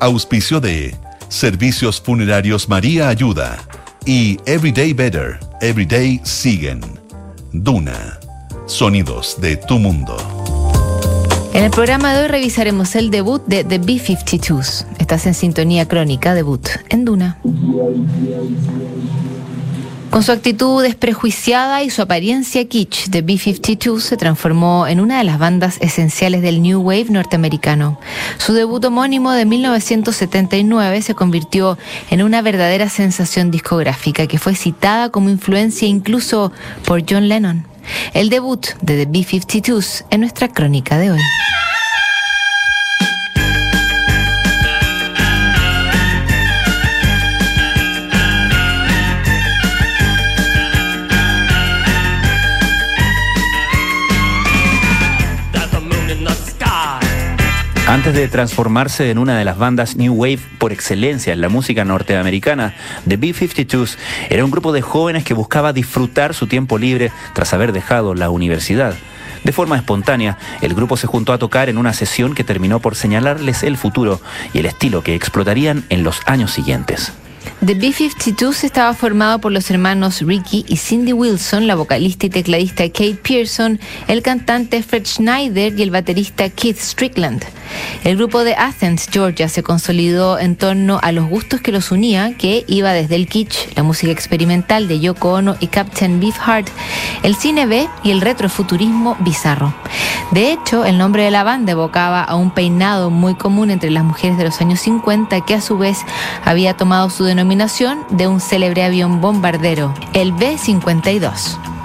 Auspicio de Servicios Funerarios María Ayuda y Everyday Better, Everyday Siguen. Duna. Sonidos de tu mundo. En el programa de hoy revisaremos el debut de The B-52s. Estás en sintonía crónica, debut en Duna. Con su actitud desprejuiciada y su apariencia kitsch, The B-52 se transformó en una de las bandas esenciales del New Wave norteamericano. Su debut homónimo de 1979 se convirtió en una verdadera sensación discográfica que fue citada como influencia incluso por John Lennon. El debut de The B-52s en nuestra crónica de hoy. Antes de transformarse en una de las bandas New Wave por excelencia en la música norteamericana, The B-52s era un grupo de jóvenes que buscaba disfrutar su tiempo libre tras haber dejado la universidad. De forma espontánea, el grupo se juntó a tocar en una sesión que terminó por señalarles el futuro y el estilo que explotarían en los años siguientes. The B-52s estaba formado por los hermanos Ricky y Cindy Wilson, la vocalista y tecladista Kate Pearson, el cantante Fred Schneider y el baterista Keith Strickland. El grupo de Athens, Georgia, se consolidó en torno a los gustos que los unía, que iba desde el kitsch, la música experimental de Yoko Ono y Captain Beefheart, el cine B y el retrofuturismo bizarro. De hecho, el nombre de la banda evocaba a un peinado muy común entre las mujeres de los años 50 que a su vez había tomado su denominación de un célebre avión bombardero, el B-52.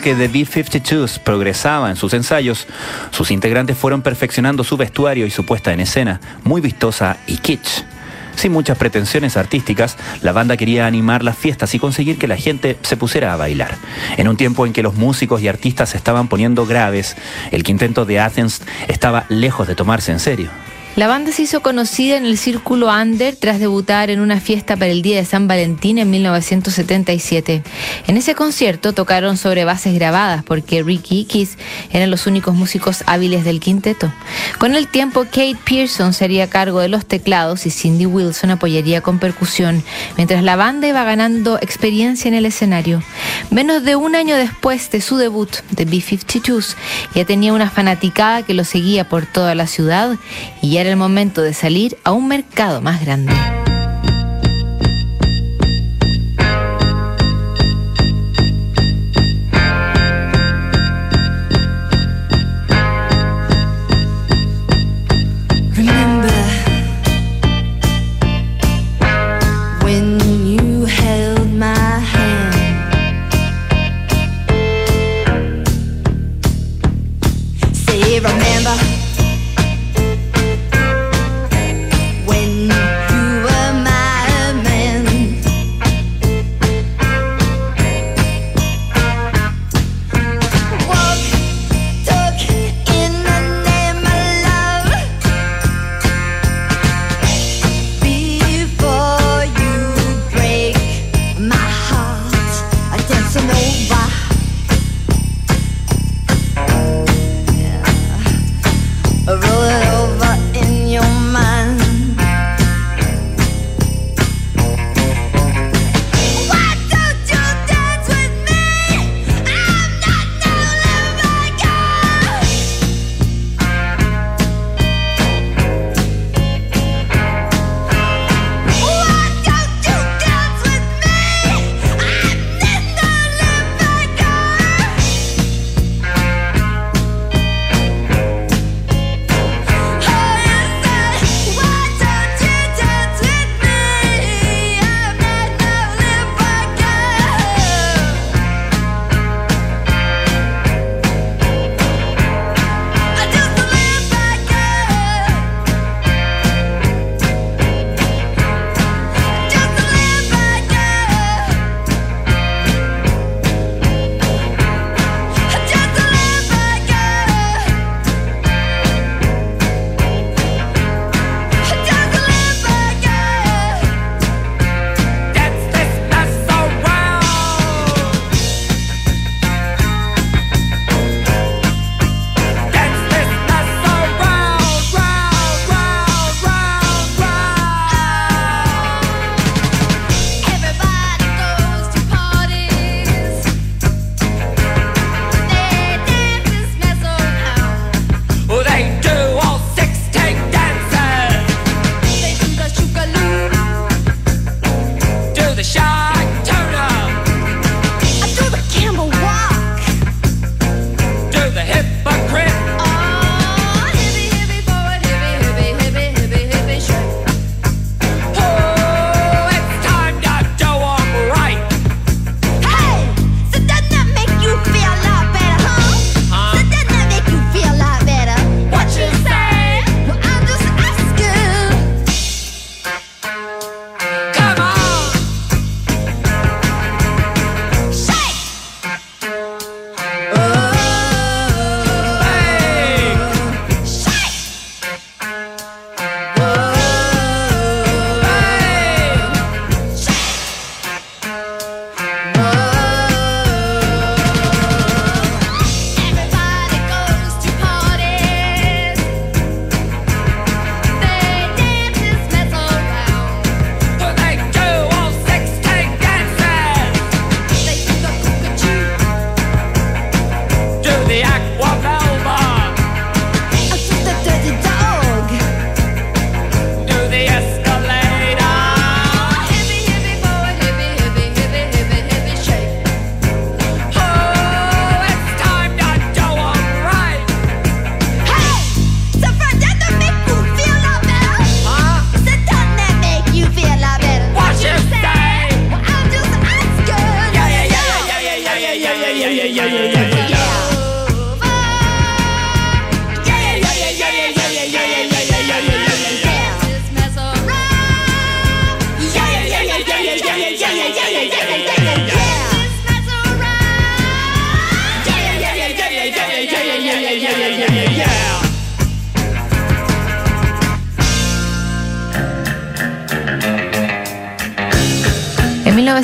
Que The B-52s progresaba en sus ensayos, sus integrantes fueron perfeccionando su vestuario y su puesta en escena, muy vistosa y kitsch. Sin muchas pretensiones artísticas, la banda quería animar las fiestas y conseguir que la gente se pusiera a bailar. En un tiempo en que los músicos y artistas se estaban poniendo graves, el quinteto de Athens estaba lejos de tomarse en serio. La banda se hizo conocida en el círculo under tras debutar en una fiesta para el Día de San Valentín en 1977. En ese concierto tocaron sobre bases grabadas porque Ricky y Keith eran los únicos músicos hábiles del quinteto. Con el tiempo, Kate Pearson sería cargo de los teclados y Cindy Wilson apoyaría con percusión, mientras la banda iba ganando experiencia en el escenario. Menos de un año después de su debut, The B-52s, ya tenía una fanaticada que lo seguía por toda la ciudad y ya era el momento de salir a un mercado más grande.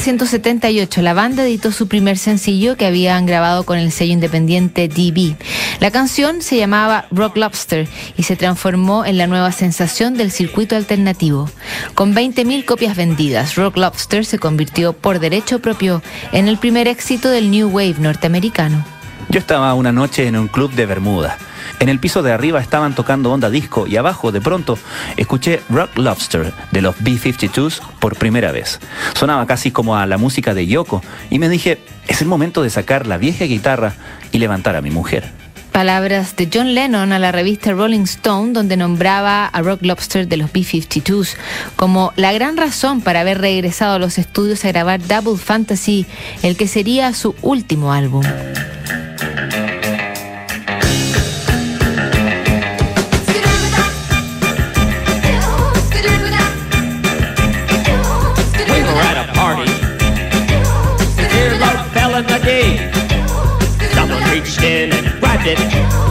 1978, la banda editó su primer sencillo que habían grabado con el sello independiente DB. La canción se llamaba Rock Lobster y se transformó en la nueva sensación del circuito alternativo. Con 20.000 copias vendidas, Rock Lobster se convirtió por derecho propio en el primer éxito del New Wave norteamericano. Yo estaba una noche en un club de Bermuda. En el piso de arriba estaban tocando onda disco y abajo de pronto escuché Rock Lobster de los B-52s por primera vez. Sonaba casi como a la música de Yoko y me dije, es el momento de sacar la vieja guitarra y levantar a mi mujer. Palabras de John Lennon a la revista Rolling Stone, donde nombraba a Rock Lobster de los B-52s como la gran razón para haber regresado a los estudios a grabar Double Fantasy, el que sería su último álbum. It.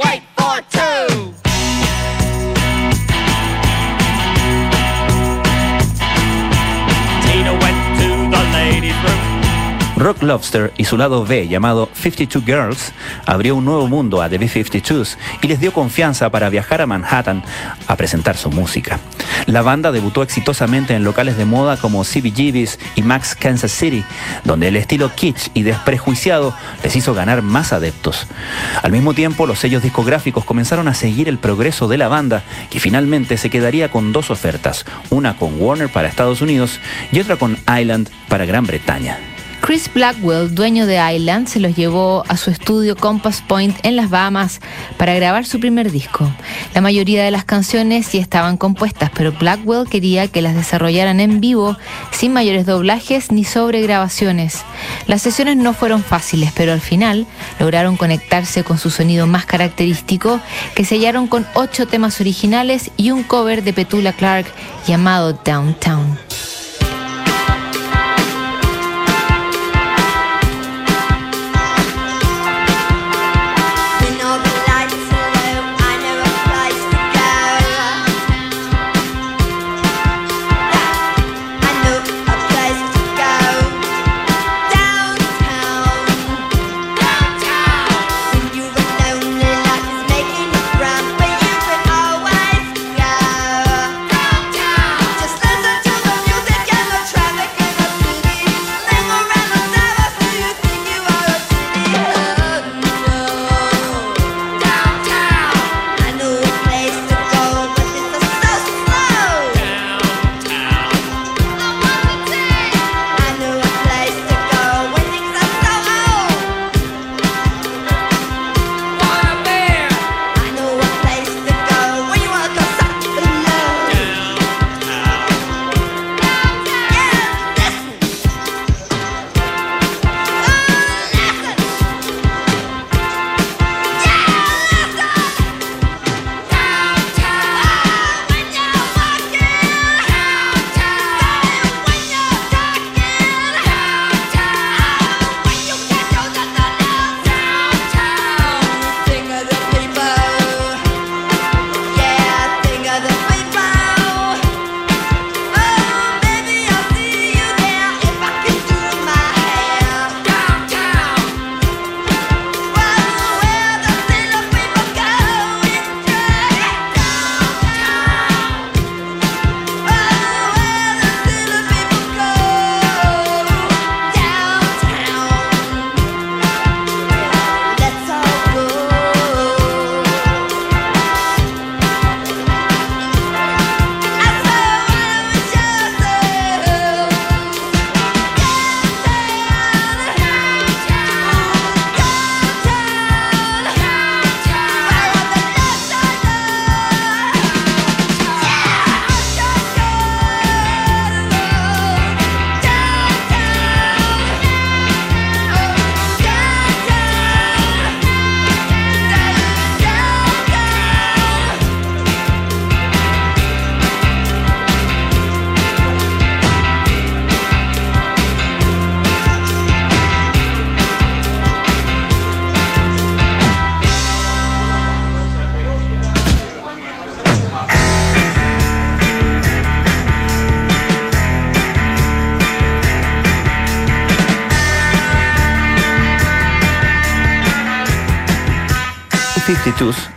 white. Lobster y su lado B llamado 52 Girls abrió un nuevo mundo a The B-52s y les dio confianza para viajar a Manhattan a presentar su música. La banda debutó exitosamente en locales de moda como CBGB's y Max Kansas City, donde el estilo kitsch y desprejuiciado les hizo ganar más adeptos. Al mismo tiempo, los sellos discográficos comenzaron a seguir el progreso de la banda, que finalmente se quedaría con dos ofertas, una con Warner para Estados Unidos y otra con Island para Gran Bretaña. Chris Blackwell, dueño de Island, se los llevó a su estudio Compass Point en las Bahamas para grabar su primer disco. La mayoría de las canciones ya estaban compuestas, pero Blackwell quería que las desarrollaran en vivo, sin mayores doblajes ni sobregrabaciones. Las sesiones no fueron fáciles, pero al final lograron conectarse con su sonido más característico, que sellaron con ocho temas originales y un cover de Petula Clark llamado Downtown.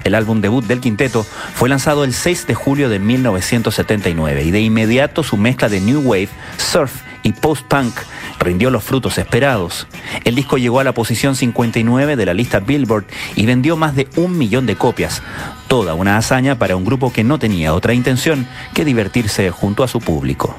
El álbum debut del quinteto, fue lanzado el 6 de julio de 1979 y de inmediato su mezcla de New Wave, Surf y Post-Punk rindió los frutos esperados. El disco llegó a la posición 59 de la lista Billboard y vendió más de un millón de copias, toda una hazaña para un grupo que no tenía otra intención que divertirse junto a su público.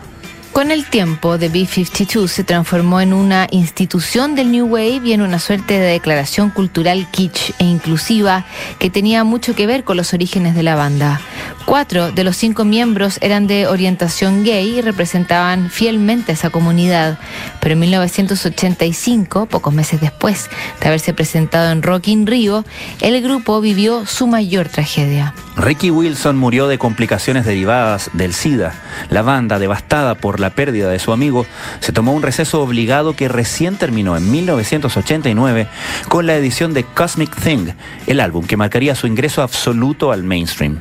Con el tiempo, The B-52 se transformó en una institución del New Wave y en una suerte de declaración cultural kitsch e inclusiva que tenía mucho que ver con los orígenes de la banda. Cuatro de los cinco miembros eran de orientación gay y representaban fielmente a esa comunidad, pero en 1985, pocos meses después de haberse presentado en Rock in Rio, el grupo vivió su mayor tragedia. Ricky Wilson murió de complicaciones derivadas del SIDA. La banda, devastada por la pérdida de su amigo, se tomó un receso obligado que recién terminó en 1989 con la edición de Cosmic Thing, el álbum que marcaría su ingreso absoluto al mainstream.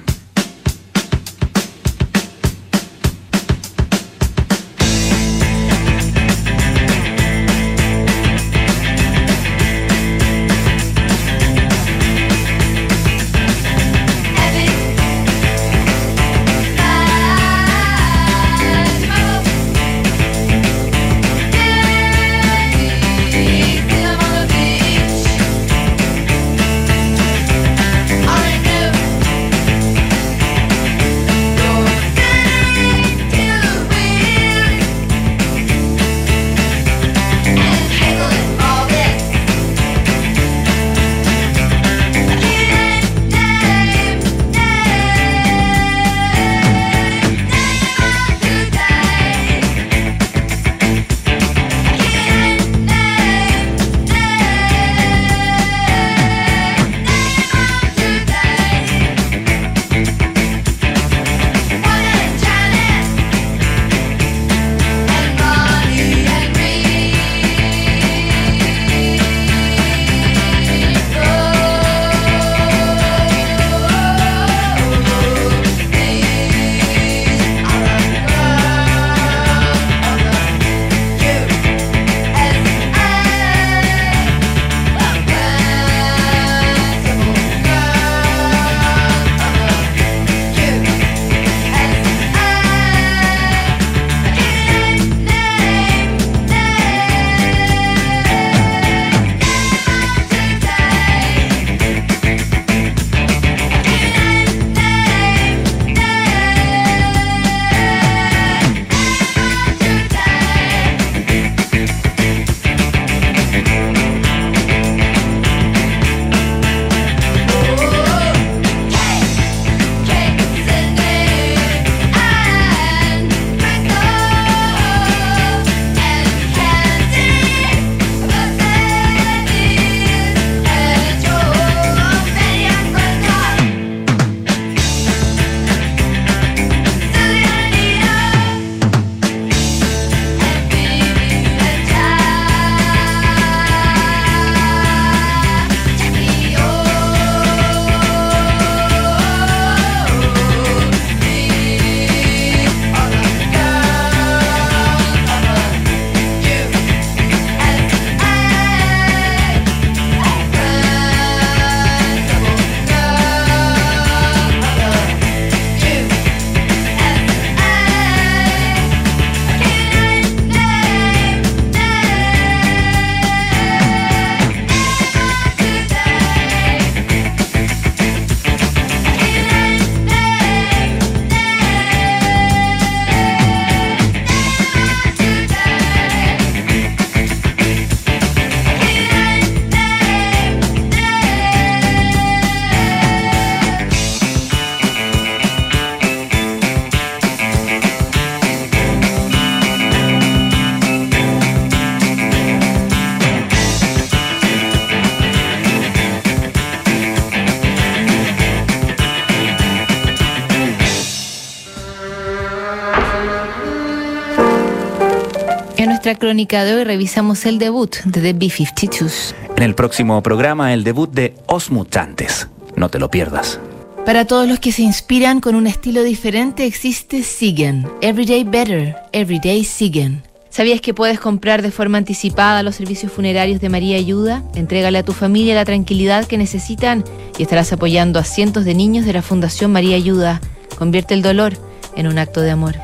Nuestra crónica de hoy revisamos el debut de The B-52s. En el próximo programa, el debut de Os Mutantes. No te lo pierdas. Para todos los que se inspiran con un estilo diferente, existe Siguen. Everyday Better, Everyday Siguen. ¿Sabías que puedes comprar de forma anticipada los servicios funerarios de María Ayuda? Entrégale a tu familia la tranquilidad que necesitan y estarás apoyando a cientos de niños de la Fundación María Ayuda. Convierte el dolor en un acto de amor.